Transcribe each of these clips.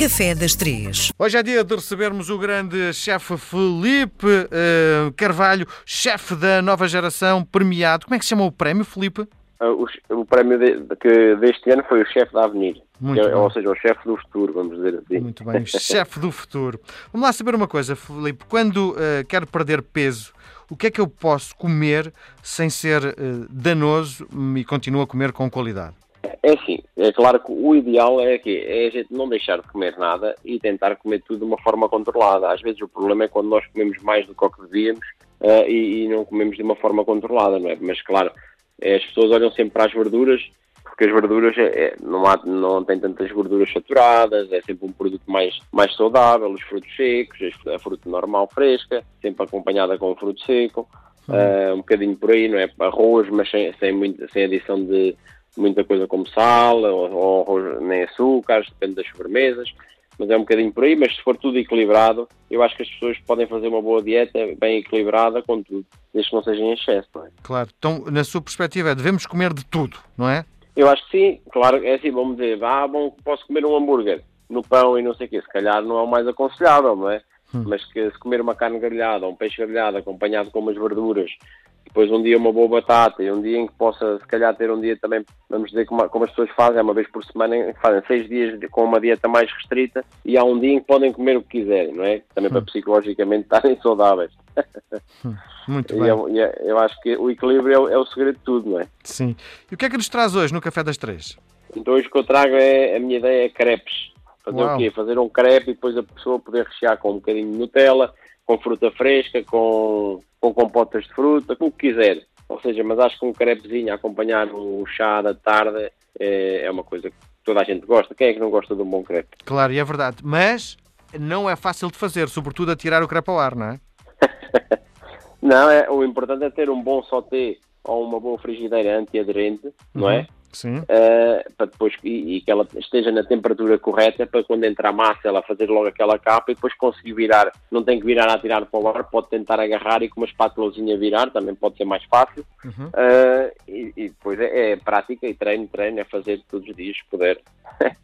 Café das Três. Hoje é dia de recebermos o grande chefe Felipe uh, Carvalho, chefe da nova geração, premiado. Como é que se chama o prémio, Felipe? Uh, o, o, prémio de, que deste ano foi o chefe da Avenida. É, ou seja, o chefe do futuro, vamos dizer assim. Muito bem, chefe do futuro. Vamos lá saber uma coisa, Felipe. Quando uh, quero perder peso, o que é que eu posso comer sem ser uh, danoso e continuo a comer com qualidade? É assim, é claro que o ideal é que é a gente não deixar de comer nada e tentar comer tudo de uma forma controlada. Às vezes o problema é quando nós comemos mais do que o que devíamos uh, e, e, não comemos de uma forma controlada, não é? Mas claro, é, as pessoas olham sempre para as verduras, porque as verduras é, é, não, há, não tem tantas gorduras saturadas, é sempre um produto mais, mais saudável, os frutos secos, a fruta normal fresca, sempre acompanhada com o fruto seco, uh, um bocadinho por aí, não é? Arroz, mas sem, sem, muito, sem adição de muita coisa como sal ou, ou nem açúcares, depende das sobremesas, mas é um bocadinho por aí, mas se for tudo equilibrado, eu acho que as pessoas podem fazer uma boa dieta bem equilibrada com tudo, desde que não seja em excesso, não é? Claro, então na sua perspectiva devemos comer de tudo, não é? Eu acho que sim, claro, é assim, vamos dizer, ah, bom, posso comer um hambúrguer no pão e não sei o quê, se calhar não é o mais aconselhável, não é? Hum. Mas que se comer uma carne grelhada, um peixe grelhado acompanhado com umas verduras depois um dia uma boa batata e um dia em que possa, se calhar, ter um dia também, vamos dizer, como, como as pessoas fazem, é uma vez por semana, fazem seis dias com uma dieta mais restrita e há um dia em que podem comer o que quiserem, não é? Também hum. para psicologicamente estarem saudáveis. Hum. Muito bem. E eu, eu, acho que o equilíbrio é, é, o segredo de tudo, não é? Sim. E o que é que nos traz hoje no Café das Três? Então hoje o que eu trago é, a minha ideia é crepes. Fazer Uau. o quê? Fazer um crepe e depois a pessoa poder rechear com um bocadinho de Nutella, com fruta fresca, com, com compotas de fruta, com o que quiser. Ou seja, mas acho que um crepezinho a acompanhar o chá da tarde é, é uma coisa que toda a gente gosta. Quem é que não gosta de um bom crepe? Claro, e é verdade. Mas não é fácil de fazer, sobretudo a tirar o crepe ao ar, não é? não, é, o importante é ter um bom sauté ou uma boa frigideira antiaderente, uhum. não é? Uh, para depois e, e, que ela esteja na temperatura correta para quando entrar a massa ela fazer logo aquela capa e depois conseguir virar. Não tem que virar a tirar para o ar, pode tentar agarrar e com uma espátulazinha virar, também pode ser mais fácil. Uhum. Uh, e, e, depois é, é, prática e treino, treino, é fazer todos os dias, se puder.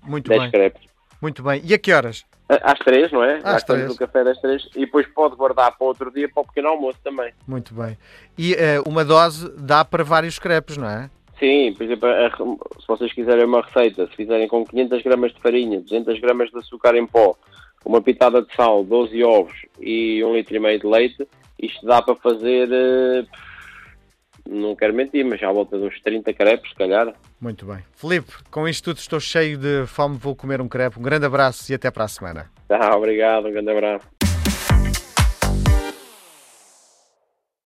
Muito bem. crepes. Muito bem. E a que horas? Às três, não é? Às três. no café das três. E depois pode guardar para outro dia para o pequeno almoço também. Muito bem. E uh, uma dose dá para vários crepes, não é? Sim, por exemplo, a, se vocês quiserem uma receita, se fizerem com 500 gramas de farinha, 200 gramas de açúcar em pó, uma pitada de sal, 12 ovos e um litro e meio de leite, isto dá para fazer, eh, não quero mentir, mas já à volta de uns 30 crepes, se calhar. Muito bem. Felipe, com isto tudo estou cheio de fome, vou comer um crepe. Um grande abraço e até para a semana. Tá, obrigado, um grande abraço.